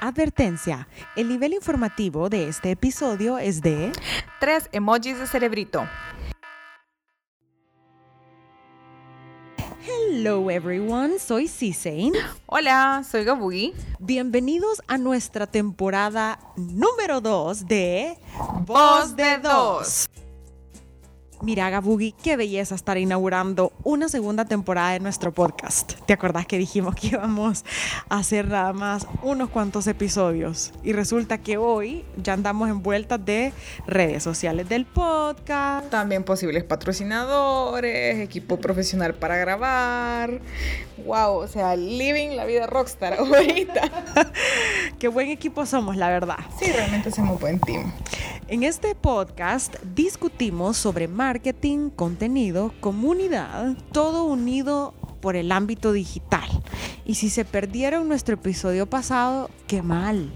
Advertencia, el nivel informativo de este episodio es de... Tres emojis de cerebrito. Hello everyone, soy Cicane. Hola, soy Gabugi. Bienvenidos a nuestra temporada número 2 de Voz de Dos. Mira, Gabugi, qué belleza estar inaugurando una segunda temporada de nuestro podcast. ¿Te acordás que dijimos que íbamos a hacer nada más unos cuantos episodios? Y resulta que hoy ya andamos envueltas de redes sociales del podcast. También posibles patrocinadores, equipo profesional para grabar. Wow, o sea, living la vida rockstar ahorita. qué buen equipo somos, la verdad. Sí, realmente somos un buen team. En este podcast discutimos sobre marketing, contenido, comunidad, todo unido por el ámbito digital. Y si se perdieron nuestro episodio pasado, qué mal.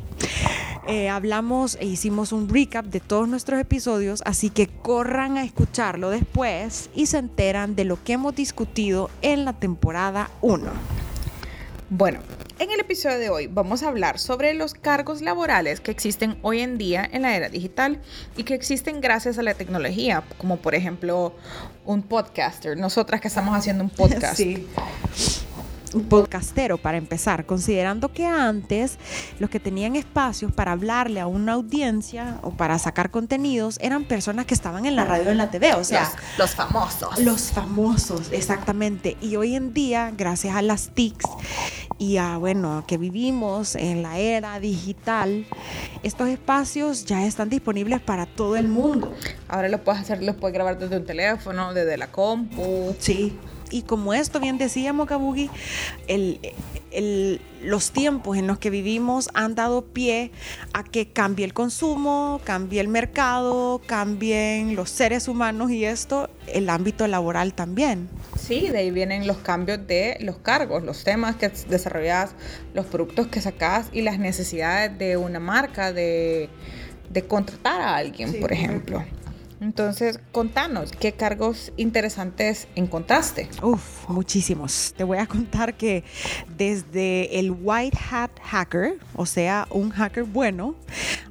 Eh, hablamos e hicimos un recap de todos nuestros episodios, así que corran a escucharlo después y se enteran de lo que hemos discutido en la temporada 1. Bueno, en el episodio de hoy vamos a hablar sobre los cargos laborales que existen hoy en día en la era digital y que existen gracias a la tecnología, como por ejemplo un podcaster, nosotras que estamos haciendo un podcast. Sí un podcastero para empezar, considerando que antes los que tenían espacios para hablarle a una audiencia o para sacar contenidos eran personas que estaban en la radio o en la TV, o sea, los, los famosos. Los famosos, exactamente. Y hoy en día, gracias a las TICs y a, bueno, que vivimos en la era digital, estos espacios ya están disponibles para todo el mundo. Ahora lo puedes hacer, lo puedes grabar desde un teléfono, desde la compu. Sí y como esto bien decíamos, Kabugi, el, los tiempos en los que vivimos han dado pie a que cambie el consumo, cambie el mercado, cambien los seres humanos y esto, el ámbito laboral también. Sí, de ahí vienen los cambios de los cargos, los temas que desarrollas, los productos que sacas y las necesidades de una marca de, contratar a alguien, por ejemplo. Entonces, contanos, ¿qué cargos interesantes encontraste? Uf, muchísimos. Te voy a contar que desde el White Hat Hacker, o sea, un hacker bueno,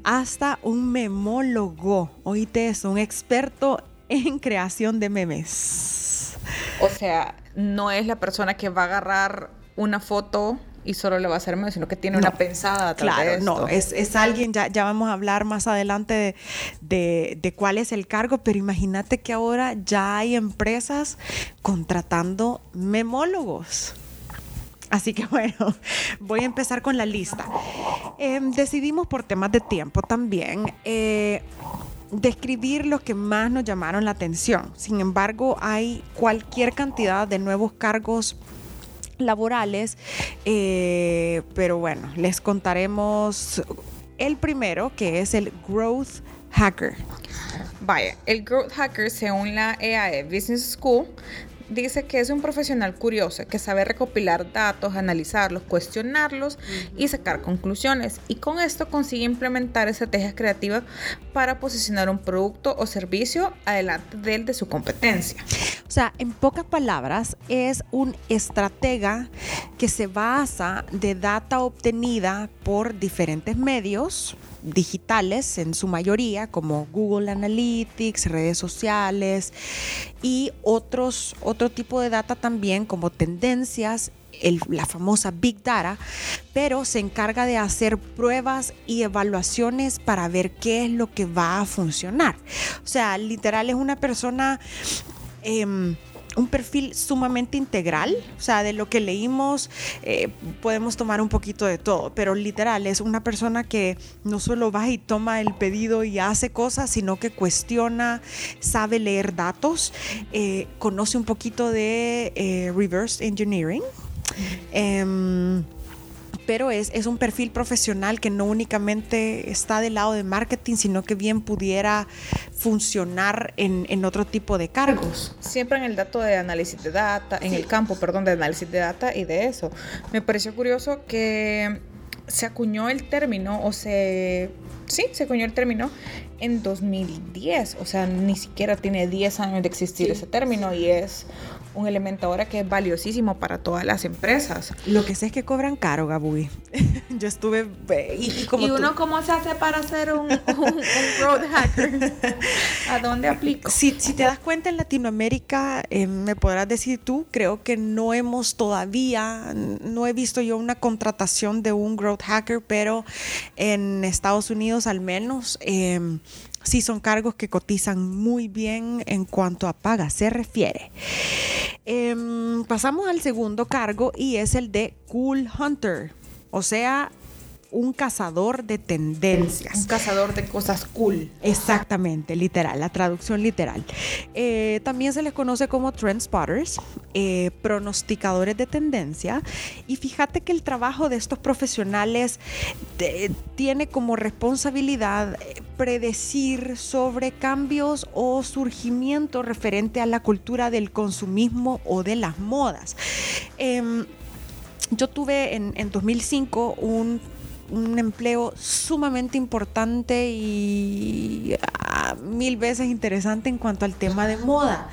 hasta un memólogo. Oíste es un experto en creación de memes. O sea, no es la persona que va a agarrar una foto y solo le va a hacer medio, sino que tiene una pensada. Claro, no, es, es, alguien, ya, ya vamos a hablar más adelante de, de, cuál es el cargo, pero imagínate que ahora ya hay empresas contratando memólogos. Así que bueno, voy a empezar con la lista. Em, decidimos por temas de tiempo también. Eh, describir los que más nos llamaron la atención. Sin embargo, hay cualquier cantidad de nuevos cargos laborales, eh, pero bueno, les contaremos el primero, que es el Growth Hacker. Vaya, el Growth Hacker, según la EAE Business School, dice que es un profesional curioso que sabe recopilar datos, analizarlos, cuestionarlos y sacar conclusiones. Y con esto consigue implementar estrategias creativas para posicionar un producto o servicio adelante del de su competencia. O sea, en pocas palabras, es un estratega que se basa de data obtenida por diferentes medios digitales en su mayoría, como Google Analytics, redes sociales y otros, otro tipo de data también como tendencias la famosa Big Data, pero se encarga de hacer pruebas y evaluaciones para ver qué es lo que va a funcionar. O sea, literal es una persona... Em, un perfil sumamente integral, o sea, de lo que leímos eh, podemos tomar un poquito de todo, pero literal es una persona que no solo va y toma el pedido y hace cosas, sino que cuestiona, sabe leer datos, eh, conoce un poquito de eh, reverse engineering pero es, es un perfil profesional que no únicamente está del lado de marketing, sino que bien pudiera funcionar en, en otro tipo de cargos. Siempre en el dato de análisis de data, en el campo, perdón, de análisis de data y de eso. Me pareció curioso que se acuñó el término o se sí, se acuñó el término en 2010, o sea, ni siquiera tiene 10 años de existir ese término y es un elemento ahora que es valiosísimo para todas las empresas. Lo que sé es que cobran caro, Gabuy. Yo estuve... Y, como ¿Y uno cómo se hace para hacer un, un, road hacker? ¿A dónde aplico? Si, si te das cuenta en Latinoamérica, eh, me podrás decir tú, creo que no hemos todavía, no he visto yo una contratación de un growth hacker, pero en Estados Unidos al menos... Eh, sí son cargos que cotizan muy bien en cuanto a paga se refiere. Em, pasamos al segundo cargo y es el de Cool Hunter, o sea, un cazador de tendencias. Un cazador de cosas cool. Exactamente, literal, la traducción literal. Eh, también se les conoce como trend spotters, eh, pronosticadores de tendencia. Y fíjate que el trabajo de estos profesionales tiene como responsabilidad eh, predecir sobre cambios o surgimiento referente a la cultura del consumismo o de las modas. Em, yo tuve en, en 2005 un un empleo sumamente importante y ah, mil veces interesante en cuanto al tema de moda,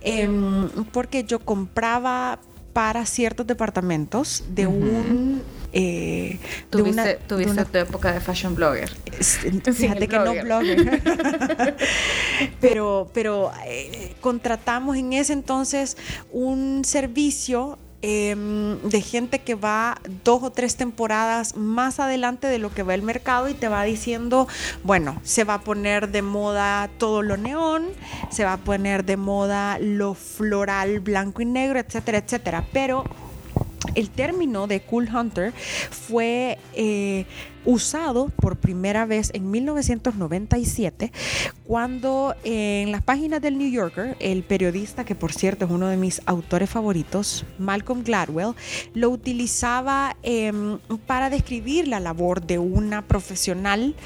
em, porque yo compraba para ciertos departamentos de un eh, tuviste, tu época de fashion blogger. Fíjate que no blogger. pero pero eh, contratamos en ese entonces un servicio Em, de gente que va dos o tres temporadas más adelante de lo que va el mercado y te va diciendo, bueno, se va a poner de moda todo lo neón, se va a poner de moda lo floral blanco y negro, etcétera, etcétera. Pero el término de Cool Hunter fue eh, usado por primera vez en 1997 cuando en las páginas del New Yorker, el periodista que por cierto es uno de mis autores favoritos, Malcolm Gladwell, lo utilizaba em, para describir la labor de una profesional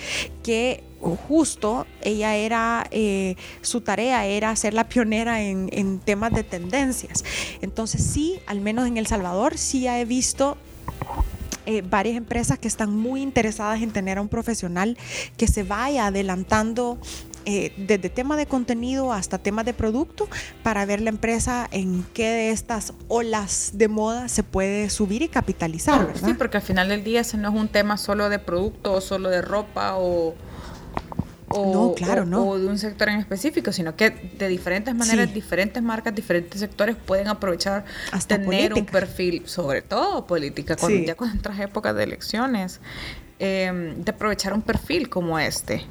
que justo ella era, eh, su tarea era ser la pionera en, temas de tendencias. Entonces sí, al menos en El Salvador, sí he visto eh, varias empresas que están muy interesadas en tener a un profesional que se vaya adelantando eh, desde tema de contenido hasta tema de producto para ver la empresa en qué de estas olas de moda se puede subir y capitalizar. ¿verdad? Sí, porque al final del día ese no es un tema solo de producto o solo de ropa o o, claro, no. de un sector en específico, sino que de diferentes maneras, diferentes marcas, diferentes sectores pueden aprovechar Hasta tener un perfil, sobre todo política, cuando, ya cuando entras épocas de elecciones, em, de aprovechar un perfil como este.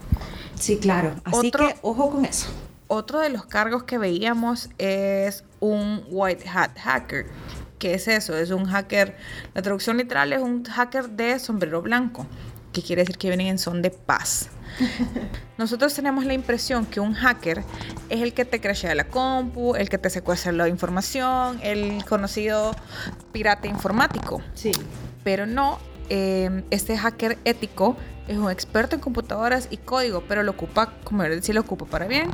Sí, claro. Así que ojo con eso. Otro de los cargos que veíamos es un white hat hacker. ¿Qué es eso? Es un hacker, la traducción literal es un hacker de sombrero blanco, que quiere decir que vienen en son de paz. Nosotros tenemos la impresión que un hacker es el que te crashea la compu, el que te secuestra la información, el conocido pirata informático. Sí. Pero no, eh, este hacker ético es un experto en computadoras y código, pero lo ocupa, como decir, lo ocupa para bien.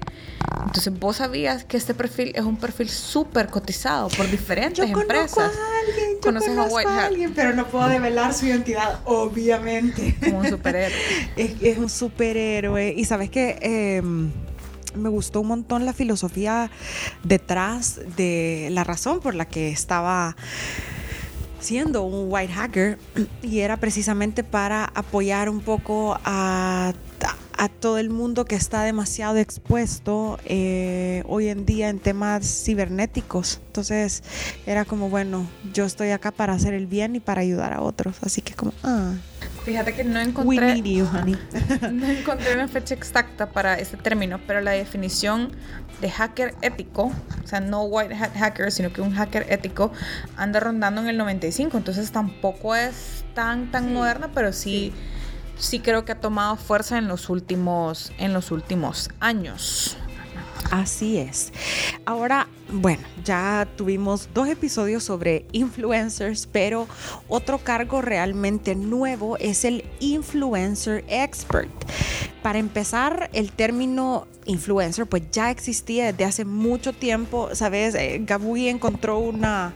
Entonces, vos sabías que este perfil es un perfil súper cotizado por diferentes yo empresas. A alguien, yo Conoces a, White a alguien, pero no puedo develar su identidad, obviamente. Como un superhéroe. es, un superhéroe. Y sabes que em, me gustó un montón la filosofía detrás de la razón por la que estaba siendo un white hacker y era precisamente para apoyar un poco a, a todo el mundo que está demasiado expuesto eh, hoy en día en temas cibernéticos. Entonces era como, bueno, yo estoy acá para hacer el bien y para ayudar a otros. Así que como, ah. Fíjate que no encontré, no encontré una fecha exacta para ese término, pero la definición de hacker ético, o sea, no white hat hacker, sino que un hacker ético, anda rondando en el 95. Entonces tampoco es tan, tan moderna, pero sí sí creo que ha tomado fuerza en los últimos, en los últimos años. Así es. Ahora, bueno, ya tuvimos dos episodios sobre influencers, pero otro cargo realmente nuevo es el influencer expert. Para empezar, el término influencer pues ya existía desde hace mucho tiempo, ¿sabes? Eh, Gabuy encontró una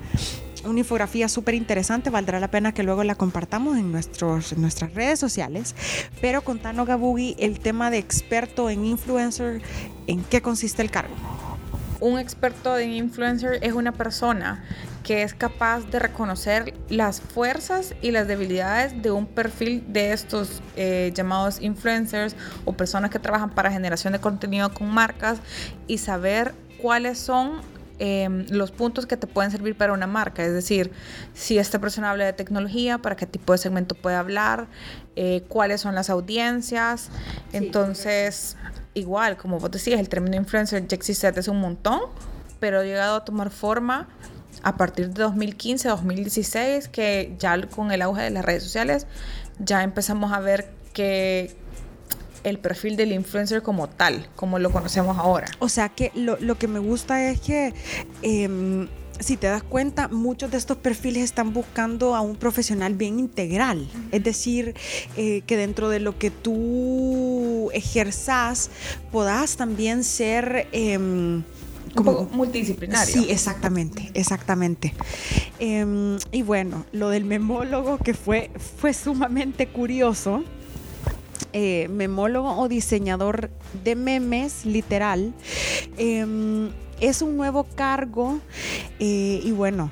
una infografía súper interesante, valdrá la pena que luego la compartamos en, nuestros, nuestras redes sociales. Pero contanos, Gabugi, el tema de experto en influencer, ¿en qué consiste el cargo? un experto en influencer es una persona que es capaz de reconocer las fuerzas y las debilidades de un perfil de estos eh, llamados influencers o personas que trabajan para generación de contenido con marcas y saber cuáles son em, los puntos que te pueden servir para una marca. Es decir, si esta persona habla de tecnología, para qué tipo de segmento puede hablar, eh, cuáles son las audiencias. Entonces, igual, como vos decías, el término influencer ya existe desde un montón, pero ha llegado a tomar forma a partir de 2015, 2016, que ya con el auge de las redes sociales, ya empezamos a ver que el perfil del influencer como tal, como lo conocemos ahora. O sea que lo, que me gusta es que... Em, si te das cuenta, muchos de estos perfiles están buscando a un profesional bien integral. Es decir, eh, que dentro de lo que tú ejerzas, puedas también ser... Em, como, multidisciplinario. Sí, exactamente, exactamente. Em, y bueno, lo del memólogo que fue, fue sumamente curioso. Eh, memólogo o diseñador de memes, literal. Em, es un nuevo cargo eh, y bueno,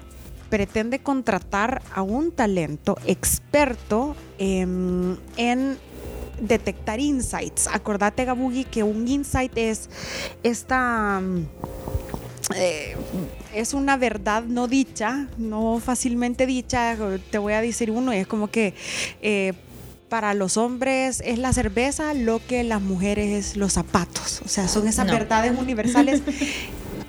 pretende contratar a un talento experto em, en detectar insights. Acordate, Gabugi, que un insight es esta... Eh, es una verdad no dicha, no fácilmente dicha. Te voy a decir uno, y es como que para los hombres es la cerveza lo que las mujeres es los zapatos. O sea, son esas verdades universales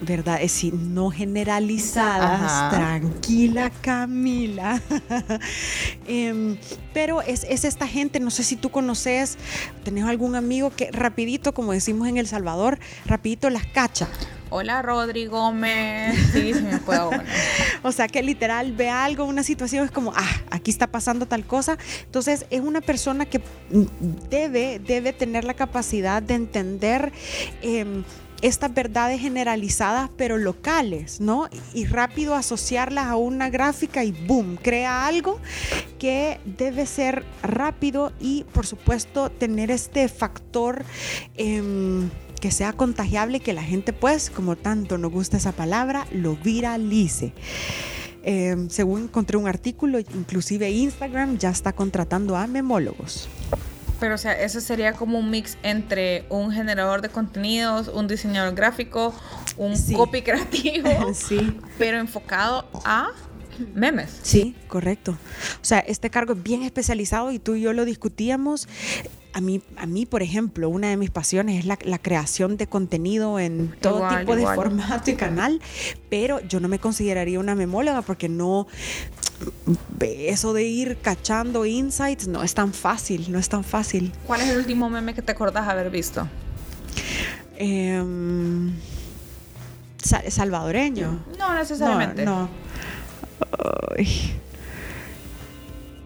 ¿verdad? Es decir, no generalizadas, tranquila Camila. Em, pero es, esta gente, no sé si tú conoces, tenés algún amigo que rapidito, como decimos en El Salvador, rapidito las cacha. Hola Rodri Gómez. Sí, sí me puedo. o sea que literal ve algo, una situación, es como, ah, aquí está pasando tal cosa. Entonces es una persona que debe, debe tener la capacidad de entender. Eh, estas verdades generalizadas pero locales, ¿no? Y rápido asociarlas a una gráfica y boom, crea algo que debe ser rápido y por supuesto tener este factor em, que sea contagiable, que la gente pues, como tanto nos gusta esa palabra, lo viralice. Em, según encontré un artículo, inclusive Instagram ya está contratando a memólogos. Pero, o sea, eso sería como un mix entre un generador de contenidos, un diseñador gráfico, un copy creativo, sí. pero enfocado a memes. Sí, correcto. O sea, este cargo es bien especializado y tú y yo lo discutíamos. A mí, a mí, por ejemplo, una de mis pasiones es la, creación de contenido en todo tipo de formato y canal, pero yo no me consideraría una memóloga porque no, eso de ir cachando insights no es tan fácil, no es tan fácil. ¿Cuál es el último meme que te acordás haber visto? Em, salvadoreño. No, necesariamente. No.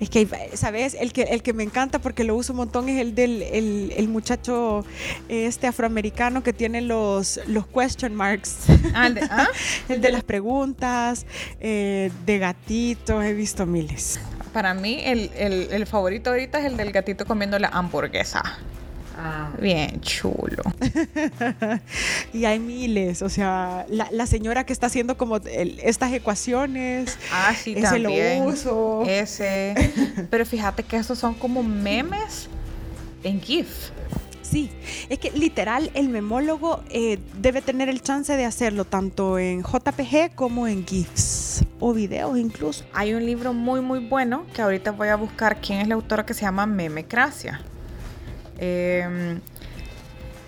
Es que, ¿sabes? El que, el que me encanta porque lo uso un montón es el del el, muchacho este afroamericano que tiene los, los question marks. Ah, el, de, ¿ah? el de las preguntas, eh, de gatitos, he visto miles. Para mí, el, el favorito ahorita es el del gatito comiendo la hamburguesa. Ah. Bien chulo. y hay miles, o sea, la, señora que está haciendo como estas ecuaciones. Ah, sí, ese también. lo uso. Ese. Pero fíjate que esos son como memes en GIF. Sí, es que literal el memólogo eh, debe tener el chance de hacerlo tanto en JPG como en GIFs o videos incluso. Hay un libro muy muy bueno que ahorita voy a buscar quién es la autora que se llama Memecracia. Eh,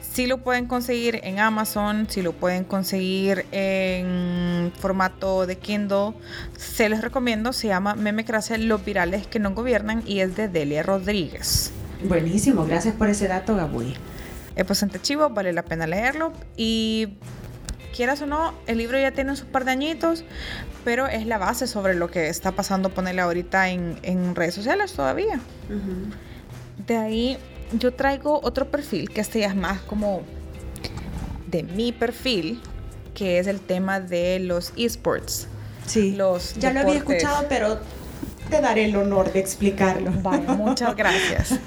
si lo pueden conseguir en Amazon, si lo pueden conseguir en formato de Kindle, se los recomiendo. Se llama Memecracia, los virales que no gobiernan y es de Delia Rodríguez. Buenísimo, gracias por ese dato, Gabuy. Es bastante chivo, vale la pena leerlo. Y quieras o no, el libro ya tiene un par de añitos, pero es la base sobre lo que está pasando, ponerle ahorita en, redes sociales todavía. De ahí yo traigo otro perfil que este ya es más como de mi perfil, que es el tema de los esports. Sí, los ya lo había escuchado, pero te daré el honor de explicarlo. Vale, muchas gracias.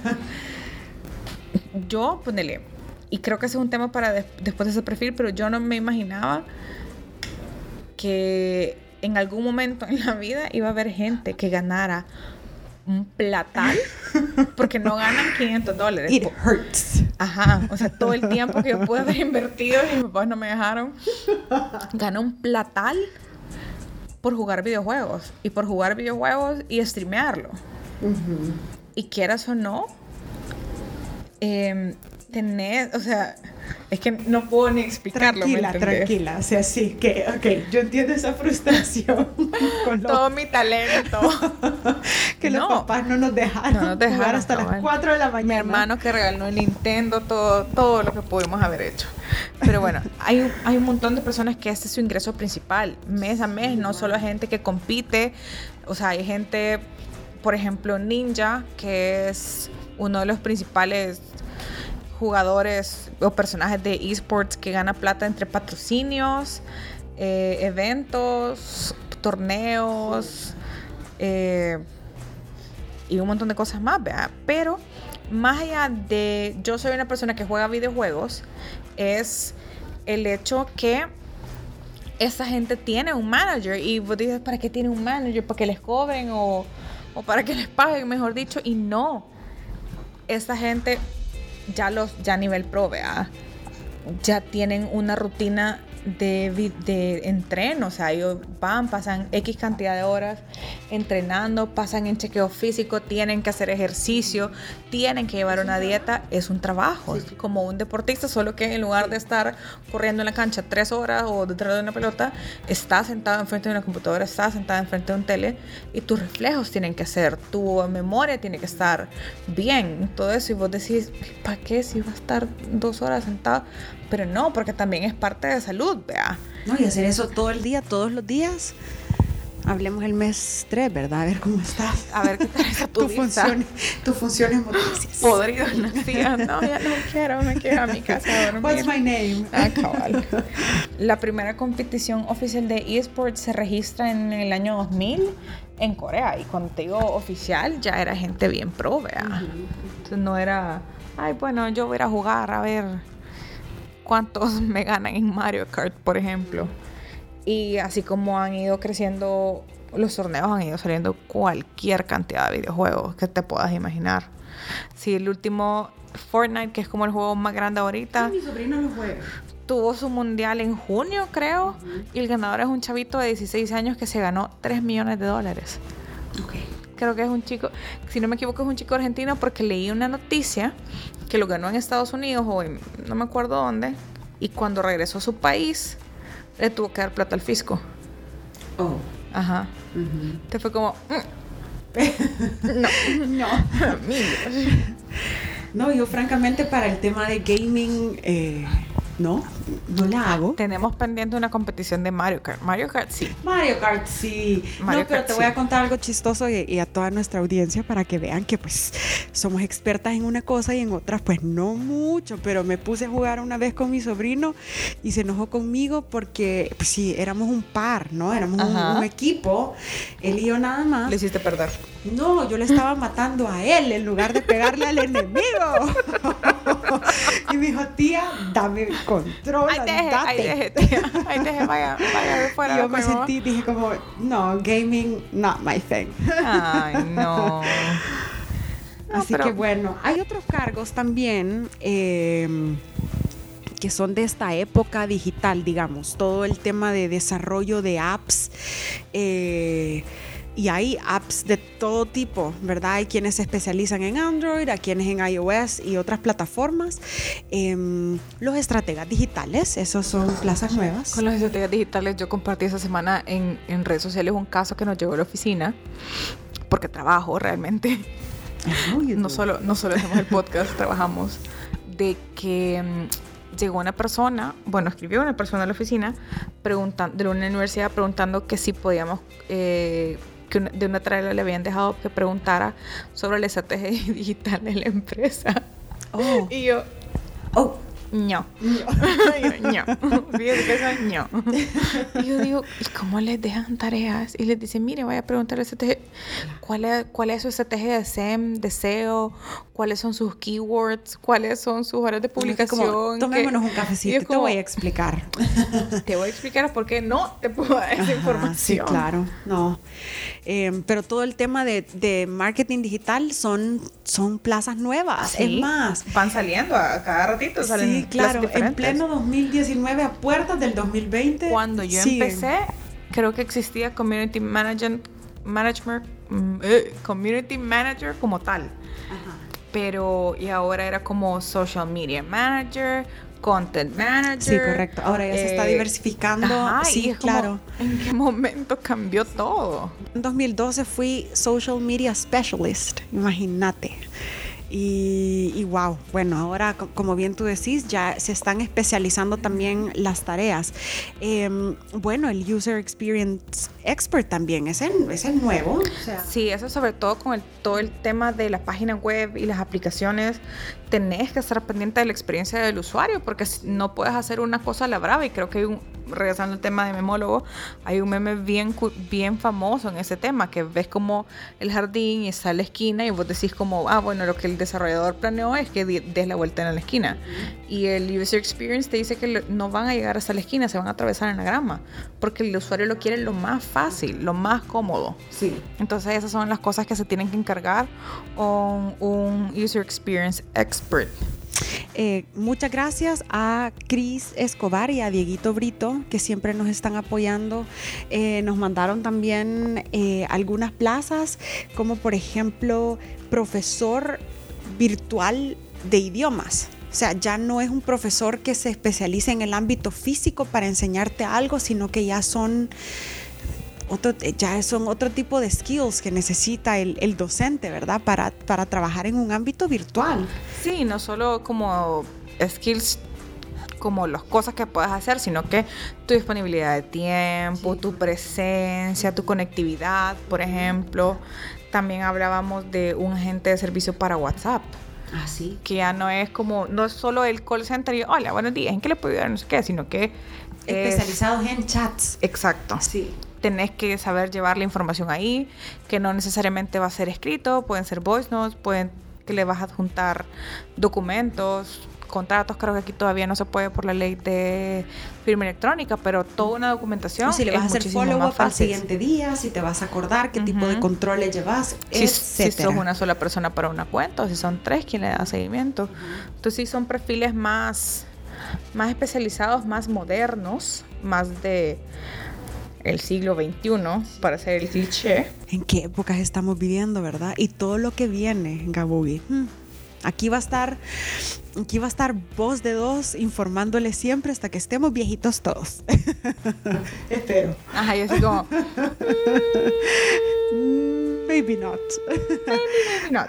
Yo, ponele, y creo que ese es un tema para después de ese perfil, pero yo no me imaginaba que en algún momento en la vida iba a haber gente que ganara un platal porque no ganan 500 dólares. It hurts. Ajá, o sea, todo el tiempo que yo pude haber invertido y mis papás no me dejaron, gana un platal por jugar videojuegos y por jugar videojuegos y streamearlo. Y quieras o no, eh, tener, o sea, es que no puedo ni explicarlo. Tranquila, tranquila. O sea, sí, que, ok, yo entiendo esa frustración. con Todo mi talento. que los papás no nos dejaron, no nos dejaron jugar hasta las 4 de la mañana. Mi hermano que regaló el Nintendo, todo, todo lo que pudimos haber hecho. Pero bueno, hay, hay un montón de personas que este es su ingreso principal, mes a mes, no solo hay gente que compite, o sea, hay gente, por ejemplo, Ninja, que es uno de los principales jugadores o personajes de esports que gana plata entre patrocinios, eh, eventos, torneos eh, y un montón de cosas más. Pero más allá de yo soy una persona que juega videojuegos, es el hecho que esa gente tiene un manager y vos dices, ¿para qué tiene un manager? ¿Para que les cobren o, o para que les paguen, mejor dicho? Y no, esa gente ya los ya nivel pro, ya tienen una rutina de, de entreno, o sea, ellos van, pasan X cantidad de horas entrenando, pasan en chequeo físico, tienen que hacer ejercicio, tienen que llevar una dieta, es un trabajo, como un deportista, solo que en lugar de estar corriendo en la cancha tres horas o detrás de una pelota, está sentado enfrente de una computadora, está sentado enfrente de un tele y tus reflejos tienen que ser, tu memoria tiene que estar bien, todo eso, y vos decís, ¿para qué si va a estar dos horas sentado? Pero no, porque también es parte de salud, vea. No, y hacer eso todo el día, todos los días. Hablemos el mes 3, ¿verdad? A ver cómo estás. A ver qué tal está tu, tu función, tus funciones motrices. Podrido no, No, ya no quiero, me quiero a mi casa a dormir. What's my name? Ah, cabal. La primera competición oficial de eSports se registra en el año 2000 en Corea. Y cuando te digo oficial, ya era gente bien pro, vea. Entonces no era, ay, bueno, yo voy a jugar a ver cuántos me ganan en Mario Kart, por ejemplo. Y así como han ido creciendo los torneos, han ido saliendo cualquier cantidad de videojuegos que te puedas imaginar. Si el último Fortnite, que es como el juego más grande ahorita. Mi sobrino lo juega. Tuvo su mundial en junio, creo. Y el ganador es un chavito de 16 años que se ganó 3 millones de dólares. Okay. Creo que es un chico, si no me equivoco, es un chico argentino porque leí una noticia que lo ganó en Estados Unidos o en no me acuerdo dónde. Y cuando regresó a su país, le tuvo que dar plata al fisco. Oh. Ajá. Te fue como. Mm". no. no. no, yo francamente para el tema de gaming. Eh, no, no la hago. Tenemos pendiente una competición de Mario Kart. Mario Kart sí. Mario Kart sí. no, pero te voy a contar algo chistoso y, a toda nuestra audiencia para que vean que pues somos expertas en una cosa y en otras pues no mucho, pero me puse a jugar una vez con mi sobrino y se enojó conmigo porque pues sí, éramos un par, ¿no? Éramos un, equipo, él y yo nada más. Le hiciste perder. No, yo le estaba matando a él en lugar de pegarle al enemigo. y me dijo, tía, dame control. Ay, deje, ay, deje, tía. Ay, deje, vaya, vaya de fuera. Y yo me sentí, dije como, no, gaming, not my thing. Ay, no. Así que bueno, hay otros cargos también. Eh, que son de esta época digital, digamos, todo el tema de desarrollo de apps, eh, y hay apps de todo tipo, ¿verdad? Hay quienes se especializan en Android, hay quienes en iOS y otras plataformas. Em, los estrategas digitales, esos son plazas nuevas. Con los estrategas digitales yo compartí esa semana en, en redes sociales un caso que nos llegó a la oficina, porque trabajo realmente. no, solo, no solo hacemos el podcast, trabajamos, de que em, llegó una persona, bueno, escribió una persona a la oficina preguntando, de una universidad preguntando que si podíamos eh, que de una trailer le habían dejado que preguntara sobre la estrategia digital de la empresa. Oh. Y yo, oh, ño. ño. Fíjate que eso es ño. Y yo digo, ¿y cómo les dejan tareas? Y les dicen, mire, vaya a preguntarle ¿cuál es, cuál es su estrategia de SEM, de SEO? ¿Cuáles son sus keywords? ¿Cuáles son sus horas de publicación? Como, tomémonos un cafecito y te voy a explicar. te voy a explicar por qué no te puedo dar esa información. Sí, claro. No. Eh, pero todo el tema de, de, marketing digital son, son plazas nuevas. Es más. Van saliendo a cada ratito. Salen sí, claro. En pleno 2019, a puertas del 2020. Cuando yo empecé, creo que existía Community Management, management, mm, eh, Community Manager como tal. Ajá. Pero, y ahora era como Social Media Manager, Content Manager. Sí, correcto. Ahora ya se está eh, diversificando. sí, claro. ¿En qué momento cambió todo? En 2012 fui Social Media Specialist, imagínate. Y, wow, bueno, ahora como bien tú decís, ya se están especializando también las tareas. Em, bueno, el User Experience Expert también es el, es el nuevo. Sí, eso sobre todo con el, todo el tema de la página web y las aplicaciones. Tenés que estar pendiente de la experiencia del usuario porque no puedes hacer una cosa a la brava y creo que hay un, regresando al tema de memólogo, hay un meme bien, bien famoso en ese tema, que ves como el jardín y está la esquina y vos decís como, ah, bueno, lo que el desarrollador planeó es que des la vuelta en la esquina. Y el user experience te dice que no van a llegar hasta la esquina, se van a atravesar en la grama, porque el usuario lo quiere lo más fácil, lo más cómodo. Sí. Entonces esas son las cosas que se tienen que encargar con un user experience expert. Eh, muchas gracias a Cris Escobar y a Dieguito Brito, que siempre nos están apoyando. Eh, nos mandaron también eh, algunas plazas, como por ejemplo profesor virtual de idiomas. O sea, ya no es un profesor que se especializa en el ámbito físico para enseñarte algo, sino que ya son otro, eh, ya son otro tipo de skills que necesita el, el docente, ¿verdad? Para, para trabajar en un ámbito virtual. Sí, no solo como skills como las cosas que puedes hacer, sino que tu disponibilidad de tiempo, tu presencia, tu conectividad, por ejemplo. También hablábamos de un agente de servicio para WhatsApp. Ah, sí. Que ya no es como, no es solo el call center y hola, buenos días, ¿en qué le puedo ayudar? No sé qué, sino que. Especializados en chats. Exacto. Sí tenés que saber llevar la información ahí, que no necesariamente va a ser escrito, pueden ser voice notes, pueden que le vas a adjuntar documentos, contratos, creo que aquí todavía no se puede por la ley de firma electrónica, pero toda una documentación. si le vas a hacer follow-up al siguiente día, si te vas a acordar qué tipo de controles llevas, si, si sos una sola persona para una cuenta, o si son tres quien le da seguimiento. Entonces sí son perfiles más, más especializados, más modernos, más de el siglo XXI para hacer el cliché. ¿En qué épocas estamos viviendo, verdad? Y todo lo que viene, Gabugi. Hmm. Aquí va a estar, aquí va a estar voz de dos informándole siempre hasta que estemos viejitos todos. Espero. Ajá, yo así como. Maybe not. Maybe, maybe not.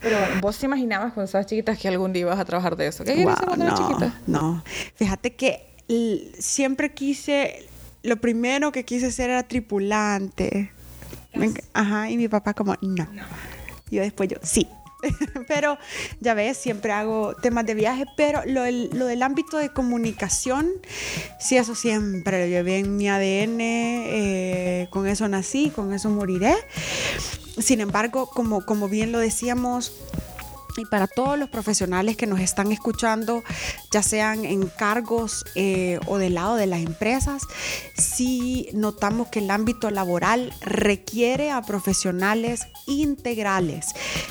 Pero bueno, ¿vos te imaginabas cuando estabas chiquita que algún día ibas a trabajar de eso? ¿Qué cuando no, chiquita? No. Fíjate que siempre quise lo primero que quise ser era tripulante. Ajá, y mi papá como, no. Yo después yo, sí. pero ya ves, siempre hago temas de viaje, pero lo del, ámbito de comunicación, sí, eso siempre lo llevé en mi ADN, eh, con eso nací, con eso moriré. Sin embargo, como, como bien lo decíamos, y para todos los profesionales que nos están escuchando, ya sean en cargos eh, o del lado de las empresas, sí notamos que el ámbito laboral requiere a profesionales integrales.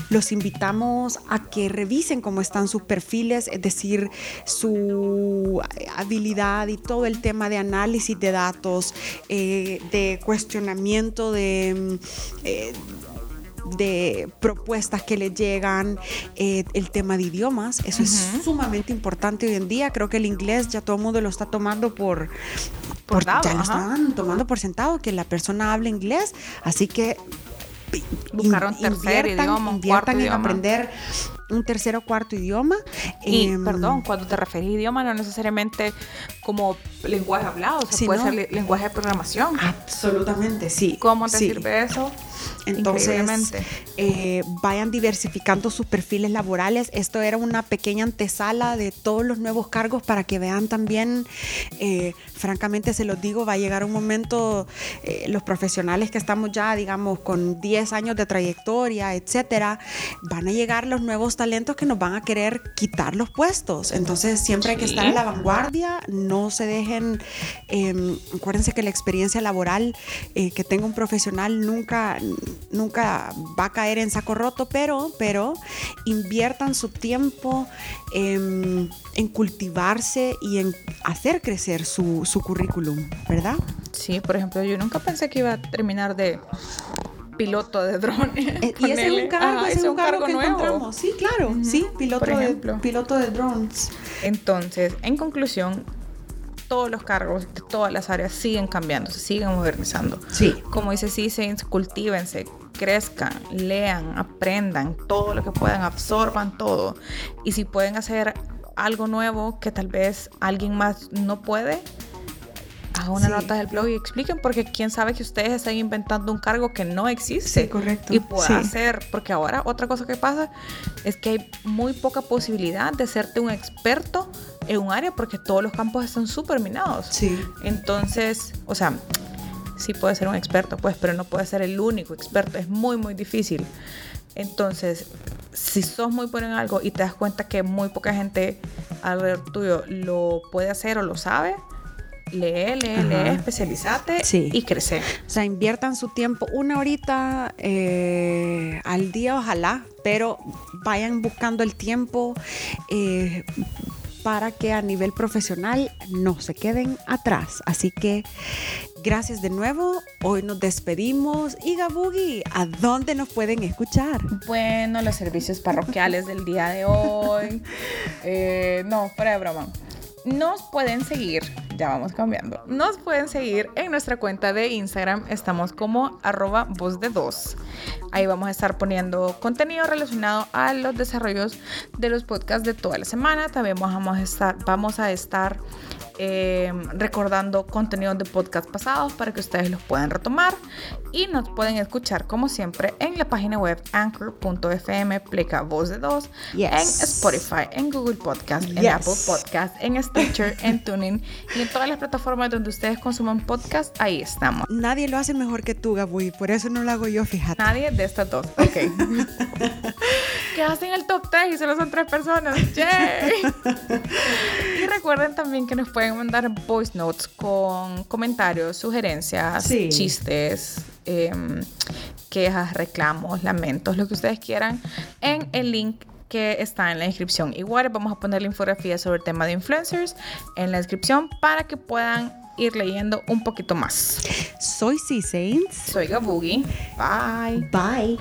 Los invitamos a que revisen cómo están sus perfiles, es decir, su habilidad y todo el tema de análisis de datos, eh, de cuestionamiento de... Eh, de propuestas que le llegan, eh, el tema de idiomas, eso es sumamente importante hoy en día. Creo que el inglés ya todo el mundo lo está tomando por, por, ya lo están tomando por sentado que la persona habla inglés, así que buscar un tercer idioma, inviertan en aprender un tercer o cuarto idioma. Y, Em, perdón, cuando te refieres a idioma, no necesariamente como lenguaje hablado, o sea, puede ¿no? ser le- lenguaje de programación. Absolutamente, sí. ¿Cómo te sí. sirve eso? Entonces, eh, vayan diversificando sus perfiles laborales. Esto era una pequeña antesala de todos los nuevos cargos para que vean también, eh, francamente se los digo, va a llegar un momento, eh, los profesionales que estamos ya, digamos, con 10 años de trayectoria, etcétera, van a llegar los nuevos talentos que nos van a querer quitar los puestos. Entonces, siempre hay que estar a la vanguardia, no se dejen, eh, acuérdense que la experiencia laboral que tenga un profesional nunca, nunca va a caer en saco roto, pero, pero inviertan su tiempo em, en cultivarse y en hacer crecer su, su currículum, ¿verdad? Sí, por ejemplo, yo nunca pensé que iba a terminar de piloto de drones. Eh, y ese es un cargo, Ajá, ese es un cargo, que nuevo. encontramos. Sí, claro, sí, piloto de, piloto de drones. Entonces, en conclusión, todos los cargos de todas las áreas siguen cambiando, se siguen modernizando. Sí. Como dice Cisen, cultívense, crezcan, lean, aprendan todo lo que puedan, absorban todo. Y si pueden hacer algo nuevo que tal vez alguien más no puede, hagan una Sí. nota del blog y expliquen, porque quién sabe que ustedes están inventando un cargo que no existe. Sí, correcto. Y pueda Sí. hacer, porque ahora otra cosa que pasa es que hay muy poca posibilidad de hacerte un experto en un área porque todos los campos están súper minados. Sí. Entonces, o sea, sí puede ser un experto, pues, pero no puede ser el único experto. Es muy, muy difícil. Entonces, si sos muy bueno en algo y te das cuenta que muy poca gente alrededor tuyo lo puede hacer o lo sabe, lee, lee, Ajá. lee, especializate Sí. y crece. O sea, inviertan su tiempo una horita eh, al día, ojalá, pero vayan buscando el tiempo eh, para que a nivel profesional no se queden atrás. Así que gracias de nuevo. Hoy nos despedimos. Y Gabugi, ¿a dónde nos pueden escuchar? Bueno, los servicios parroquiales del día de hoy. Eh, no, fuera de broma. Nos pueden seguir, ya vamos cambiando. Nos pueden seguir en nuestra cuenta de Instagram. Estamos como arroba voz de dos. Ahí vamos a estar poniendo contenido relacionado a los desarrollos de los podcasts de toda la semana. También vamos a estar, vamos a estar eh, recordando contenidos de podcast pasados para que ustedes los puedan retomar y nos pueden escuchar como siempre en la página web anchor.fm pleca voz de dos Yes. en Spotify, en Google Podcast, en. Apple Podcast, en Stitcher, en Tuning y en todas las plataformas donde ustedes consuman podcast, ahí estamos. Nadie lo hace mejor que tú, Gabugi, por eso no lo hago yo, fíjate. Nadie de estas dos. Ok. Quedaste en el top 3 y solo son tres personas. ¡Yay! y recuerden también que nos pueden mandar voice notes con comentarios, sugerencias, Sí. chistes, em, quejas, reclamos, lamentos, lo que ustedes quieran en el link que está en la descripción. Igual vamos a poner la infografía sobre el tema de influencers en la descripción para que puedan ir leyendo un poquito más. Soy C Saints. Soy Gabugi. Bye. Bye.